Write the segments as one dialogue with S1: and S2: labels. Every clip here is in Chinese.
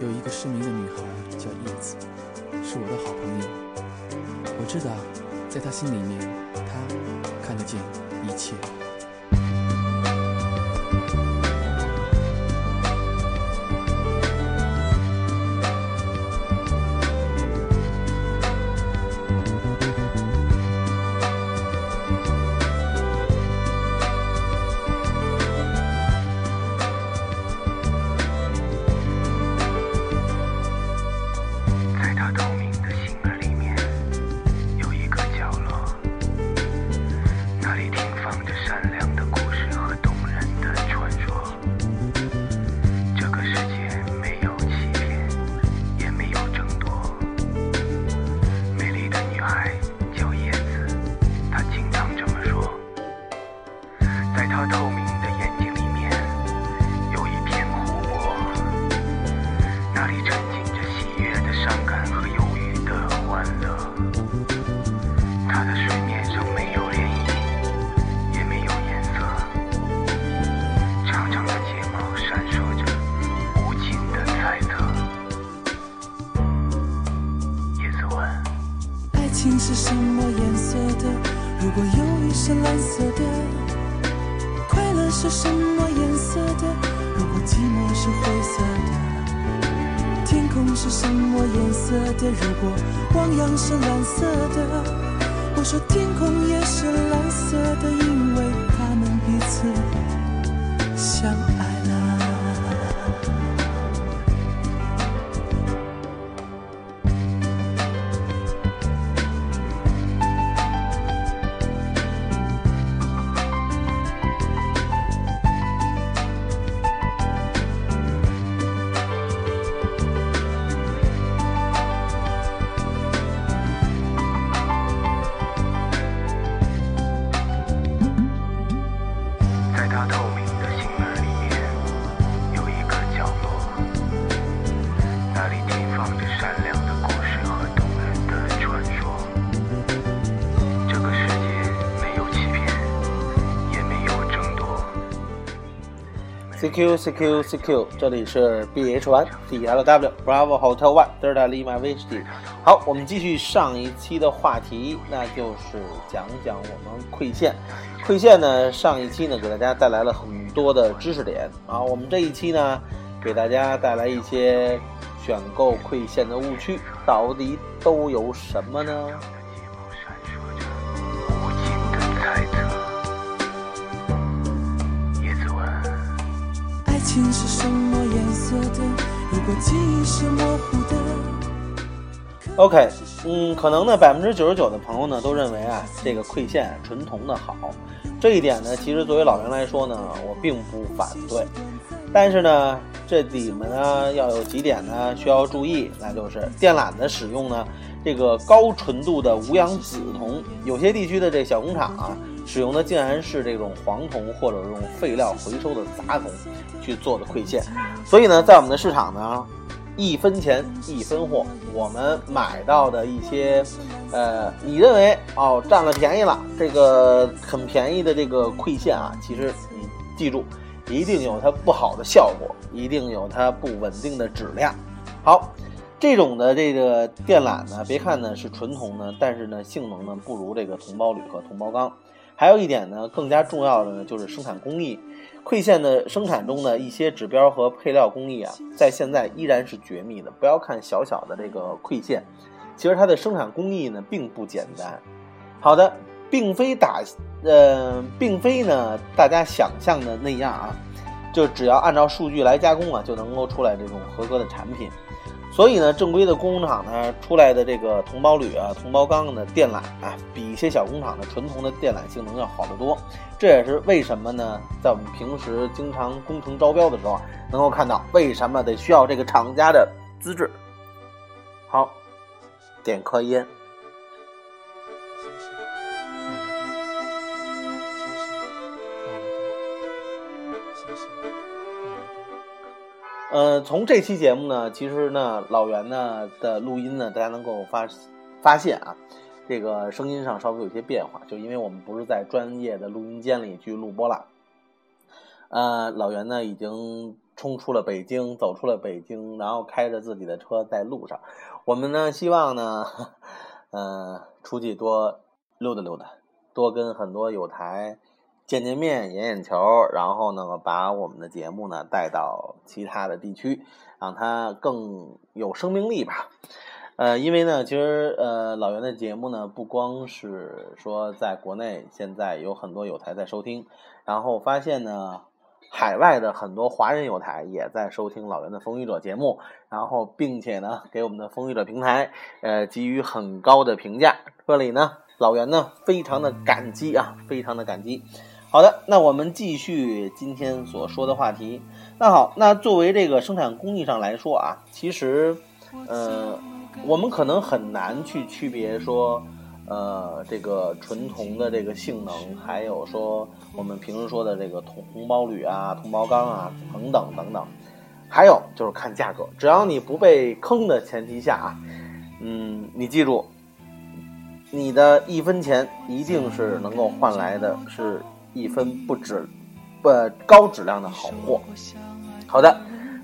S1: 有一个失明的女孩叫叶子，是我的好朋友。我知道，在她心里面，她看得见一切。
S2: 是蓝色的，我说天空也是蓝色的，因为他们彼此相爱。
S3: CQ CQ CQ，这里是 BH One DLW Bravo Hotel One Delta Lima Whiskey。好，我们继续上一期的话题，那就是讲讲我们馈线。馈线呢，上一期呢给大家带来了很多的知识点啊，我们这一期呢给大家带来一些选购馈线的误区，到底都有什么呢？
S2: 情是什么颜色的？如果记忆是模糊的。
S3: OK，嗯，可能呢，百分之九十九的朋友呢都认为啊，这个馈线纯铜的好。这一点呢，其实作为老袁来说呢，我并不反对。但是呢，这里面呢要有几点呢需要注意，那就是电缆的使用呢，这个高纯度的无氧紫铜，有些地区的这小工厂啊。使用的竟然是这种黄铜或者用废料回收的杂铜去做的馈线，所以呢，在我们的市场呢，一分钱一分货，我们买到的一些，呃，你认为哦占了便宜了，这个很便宜的这个馈线啊，其实你记住，一定有它不好的效果，一定有它不稳定的质量。好，这种的这个电缆呢，别看呢是纯铜呢，但是呢性能呢不如这个铜包铝和铜包钢。还有一点呢，更加重要的呢，就是生产工艺。馈线的生产中的一些指标和配料工艺啊，在现在依然是绝密的。不要看小小的这个馈线，其实它的生产工艺呢并不简单。好的，并非打，呃，并非呢大家想象的那样啊，就只要按照数据来加工啊，就能够出来这种合格的产品。所以呢，正规的工厂呢出来的这个铜包铝啊、铜包钢的电缆啊，比一些小工厂的纯铜的电缆性能要好得多。这也是为什么呢？在我们平时经常工程招标的时候，能够看到为什么得需要这个厂家的资质。好，点颗烟。呃，从这期节目呢，其实呢，老袁呢的录音呢，大家能够发发现啊，这个声音上稍微有些变化，就因为我们不是在专业的录音间里去录播了。呃，老袁呢已经。冲出了北京，走出了北京，然后开着自己的车在路上。我们呢，希望呢，呃，出去多溜达溜达，多跟很多有台见见面、眼眼球，然后呢，把我们的节目呢带到其他的地区，让它更有生命力吧。呃，因为呢，其实呃，老袁的节目呢，不光是说在国内，现在有很多有台在收听，然后发现呢，海外的很多华人有台也在收听老袁的《风雨者》节目，然后并且呢，给我们的《风雨者》平台呃给予很高的评价。这里呢，老袁呢非常的感激啊，非常的感激。好的，那我们继续今天所说的话题。那好，那作为这个生产工艺上来说啊，其实呃。我们可能很难去区别说，呃，这个纯铜的这个性能，还有说我们平时说的这个铜铜包铝啊、铜包钢啊等等等等，还有就是看价格。只要你不被坑的前提下啊，嗯，你记住，你的一分钱一定是能够换来的是一分不值不高质量的好货。好的。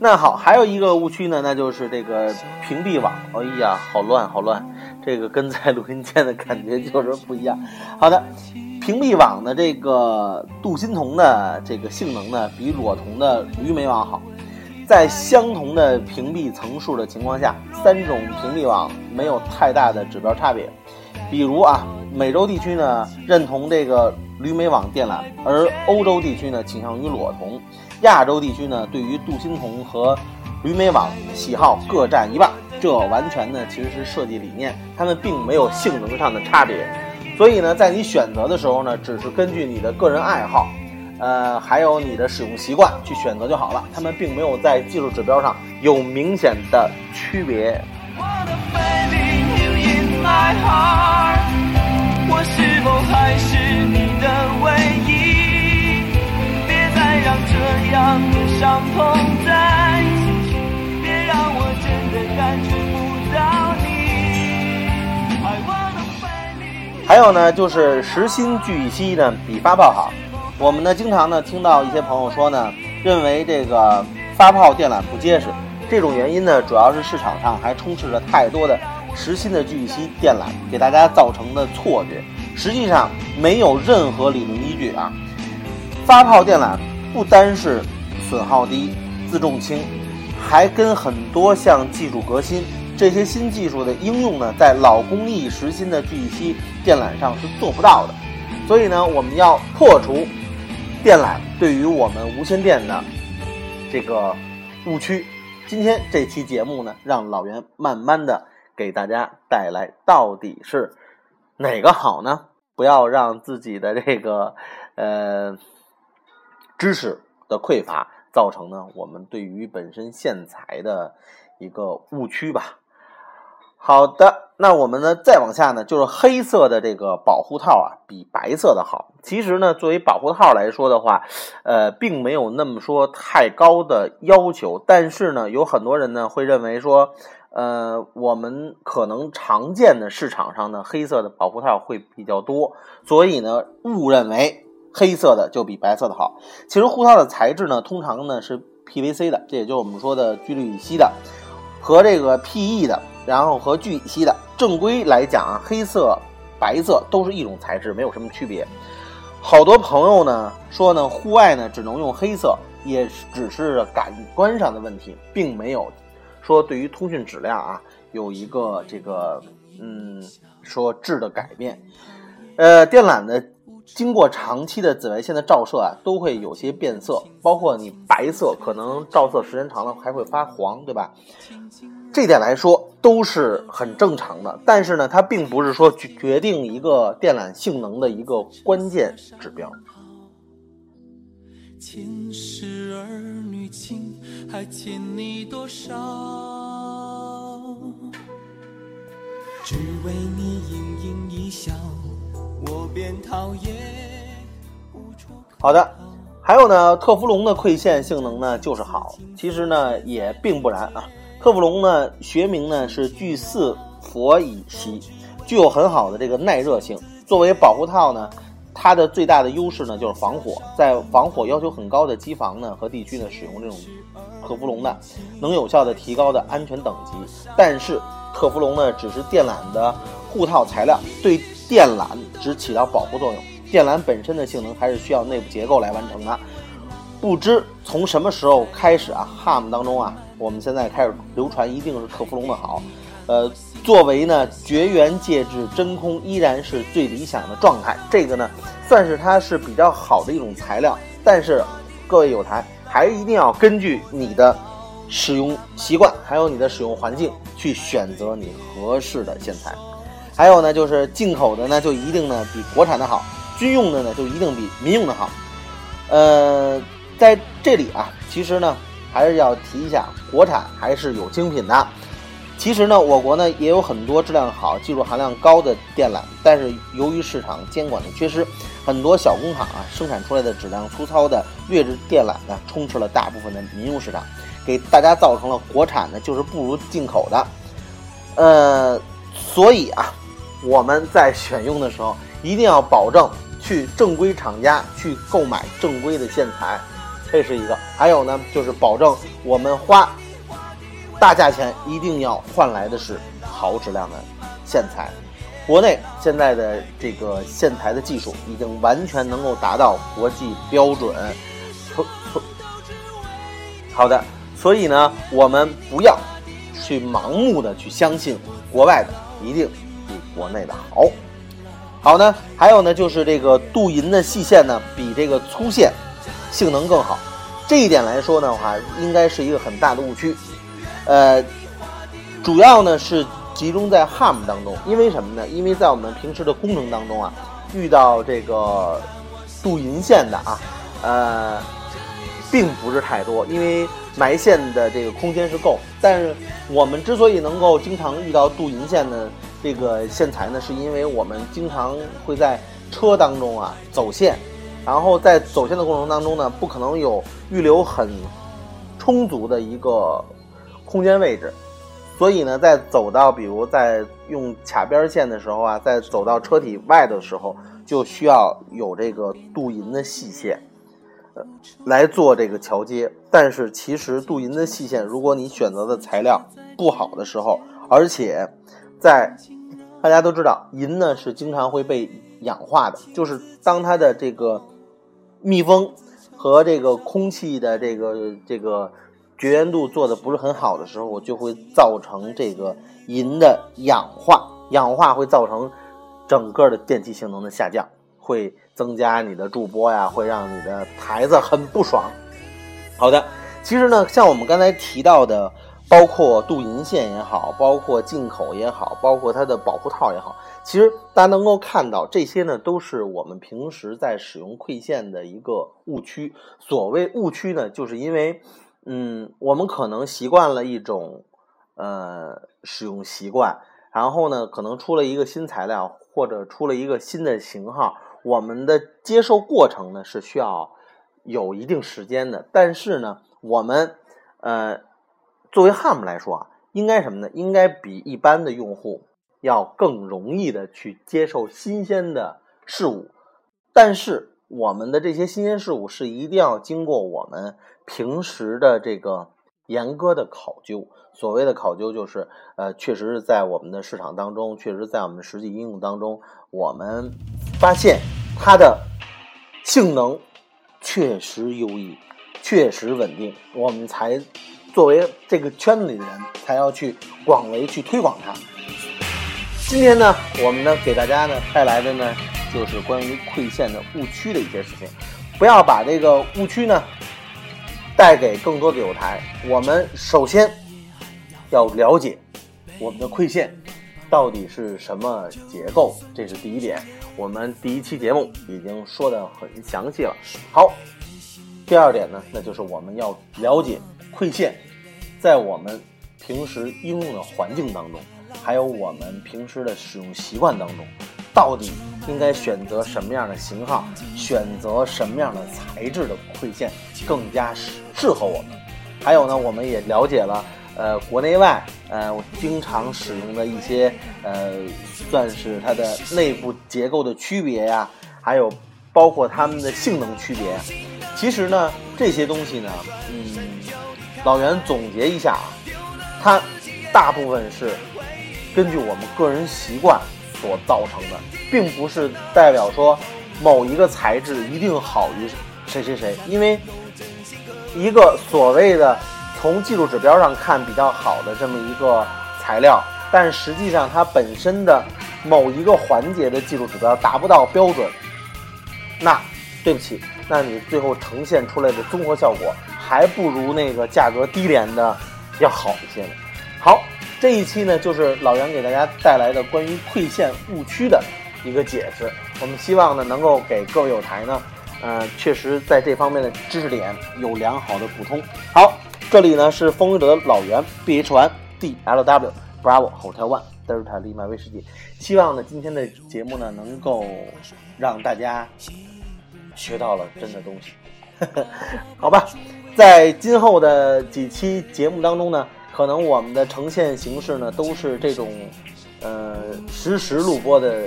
S3: 那好，还有一个误区呢，那就是这个屏蔽网。哎呀，好乱，好乱！这个跟在录音间的感觉就是不一样。好的，屏蔽网的这个镀锌铜的这个性能呢，比裸铜的铝镁网好。在相同的屏蔽层数的情况下，三种屏蔽网没有太大的指标差别。比如啊，美洲地区呢认同这个铝镁网电缆，而欧洲地区呢倾向于裸铜。亚洲地区呢，对于镀锌铜和铝镁网喜好各占一半，这完全呢其实是设计理念，它们并没有性能上的差别。所以呢，在你选择的时候呢，只是根据你的个人爱好，呃，还有你的使用习惯去选择就好了。它们并没有在技术指标上有明显的区别。我是否还是你的唯一？别再让这样的伤痛再继续，别让我真的感觉不到你。还有呢，就是实心聚乙烯呢比发泡好。我们呢经常呢听到一些朋友说呢，认为这个发泡电缆不结实。这种原因呢，主要是市场上还充斥着太多的实心的聚乙烯电缆，给大家造成的错觉。实际上没有任何理论依据啊。发泡电缆。不单是损耗低、自重轻，还跟很多项技术革新。这些新技术的应用呢，在老工艺实心的聚乙烯电缆上是做不到的。所以呢，我们要破除电缆对于我们无线电的这个误区。今天这期节目呢，让老袁慢慢的给大家带来到底是哪个好呢？不要让自己的这个呃。知识的匮乏造成呢，我们对于本身线材的一个误区吧。好的，那我们呢再往下呢，就是黑色的这个保护套啊，比白色的好。其实呢，作为保护套来说的话，呃，并没有那么说太高的要求。但是呢，有很多人呢会认为说，呃，我们可能常见的市场上呢黑色的保护套会比较多，所以呢，误认为。黑色的就比白色的好。其实护套的材质呢，通常呢是 PVC 的，这也就是我们说的聚氯乙烯的，和这个 PE 的，然后和聚乙烯的。正规来讲啊，黑色、白色都是一种材质，没有什么区别。好多朋友呢说呢，户外呢只能用黑色，也只是感官上的问题，并没有说对于通讯质量啊有一个这个嗯说质的改变。呃，电缆呢。经过长期的紫外线的照射啊，都会有些变色，包括你白色可能照射时间长了还会发黄，对吧？这点来说都是很正常的。但是呢，它并不是说决定一个电缆性能的一个关键指标。情，还欠你多少？只为你盈盈一笑。我便讨厌好的，还有呢，特氟龙的馈线性能呢就是好，其实呢也并不然啊。特氟龙呢学名呢是聚四氟乙烯，具有很好的这个耐热性。作为保护套呢，它的最大的优势呢就是防火，在防火要求很高的机房呢和地区呢使用这种特氟龙的，能有效的提高的安全等级。但是特氟龙呢只是电缆的护套材料，对电缆只起到保护作用，电缆本身的性能还是需要内部结构来完成的。不知从什么时候开始啊，HAM 当中啊，我们现在开始流传一定是特氟龙的好，呃。作为呢绝缘介质，真空依然是最理想的状态。这个呢，算是它是比较好的一种材料。但是，各位有台还是一定要根据你的使用习惯，还有你的使用环境去选择你合适的线材。还有呢，就是进口的呢，就一定呢比国产的好；军用的呢，就一定比民用的好。呃，在这里啊，其实呢，还是要提一下，国产还是有精品的。其实呢，我国呢也有很多质量好、技术含量高的电缆，但是由于市场监管的缺失，很多小工厂啊生产出来的质量粗糙的劣质电缆呢，充斥了大部分的民用市场，给大家造成了国产呢就是不如进口的。呃，所以啊，我们在选用的时候一定要保证去正规厂家去购买正规的线材，这是一个。还有呢，就是保证我们花。大价钱一定要换来的是好质量的线材。国内现在的这个线材的技术已经完全能够达到国际标准。好的，所以呢，我们不要去盲目的去相信国外的一定比国内的好。好呢，还有呢，就是这个镀银的细线呢，比这个粗线性能更好。这一点来说的话，应该是一个很大的误区。呃，主要呢是集中在 harm 当中，因为什么呢？因为在我们平时的工程当中啊，遇到这个镀银线的啊，呃，并不是太多，因为埋线的这个空间是够。但是我们之所以能够经常遇到镀银线的这个线材呢，是因为我们经常会在车当中啊走线，然后在走线的过程当中呢，不可能有预留很充足的一个。空间位置，所以呢，在走到比如在用卡边线的时候啊，在走到车体外的时候，就需要有这个镀银的细线，呃，来做这个桥接。但是其实镀银的细线，如果你选择的材料不好的时候，而且在大家都知道，银呢是经常会被氧化的，就是当它的这个密封和这个空气的这个这个。绝缘度做的不是很好的时候，就会造成这个银的氧化，氧化会造成整个的电气性能的下降，会增加你的驻波呀，会让你的台子很不爽。好的，其实呢，像我们刚才提到的，包括镀银线也好，包括进口也好，包括它的保护套也好，其实大家能够看到，这些呢都是我们平时在使用馈线的一个误区。所谓误区呢，就是因为。嗯，我们可能习惯了一种呃使用习惯，然后呢，可能出了一个新材料或者出了一个新的型号，我们的接受过程呢是需要有一定时间的。但是呢，我们呃作为 HAM 来说啊，应该什么呢？应该比一般的用户要更容易的去接受新鲜的事物，但是。我们的这些新鲜事物是一定要经过我们平时的这个严格的考究。所谓的考究，就是呃，确实是在我们的市场当中，确实在我们实际应用当中，我们发现它的性能确实优异，确实稳定，我们才作为这个圈子里的人，才要去广为去推广它。今天呢，我们呢给大家呢带来的呢。就是关于馈线的误区的一些事情，不要把这个误区呢带给更多的友台。我们首先要了解我们的馈线到底是什么结构，这是第一点。我们第一期节目已经说的很详细了。好，第二点呢，那就是我们要了解馈线在我们平时应用的环境当中，还有我们平时的使用习惯当中。到底应该选择什么样的型号，选择什么样的材质的馈线更加适适合我们？还有呢，我们也了解了，呃，国内外，呃，我经常使用的一些，呃，算是它的内部结构的区别呀，还有包括它们的性能区别。其实呢，这些东西呢，嗯，老袁总结一下啊，它大部分是根据我们个人习惯所造成的，并不是代表说某一个材质一定好于谁谁谁，因为一个所谓的从技术指标上看比较好的这么一个材料，但实际上它本身的某一个环节的技术指标达不到标准，那对不起，那你最后呈现出来的综合效果还不如那个价格低廉的要好一些呢。好，这一期呢就是老袁给大家带来的关于馈线误区的一个解释，我们希望呢能够给各位友台呢。呃，确实在这方面的知识点有良好的补充。好，这里呢是风雨者的老袁，B H 1 D L W Bravo Hotel One Delta Lima 威士忌。希望呢今天的节目呢能够让大家学到了真的东西。好吧，在今后的几期节目当中呢，可能我们的呈现形式呢都是这种呃实时录播的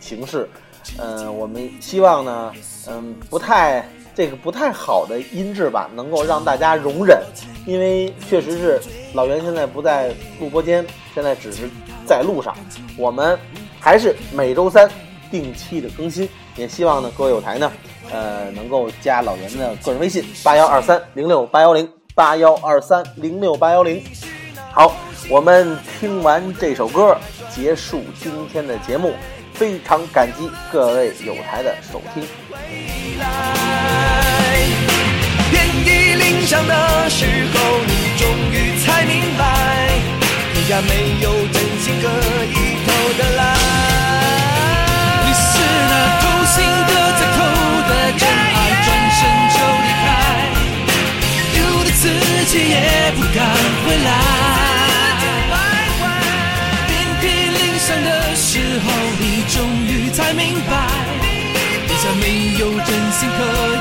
S3: 形式。呃，我们希望呢，嗯，不太这个不太好的音质吧，能够让大家容忍，因为确实是老袁现在不在录播间，现在只是在路上。我们还是每周三定期的更新，也希望呢各位有台呢，呃，能够加老袁的个人微信八幺二三零六八幺零八幺二三零六八幺零。好，我们听完这首歌，结束今天的节目。非常感激各位有台的收听。
S2: 遍体鳞伤的时候，你终于才明白，人家没有真心可候，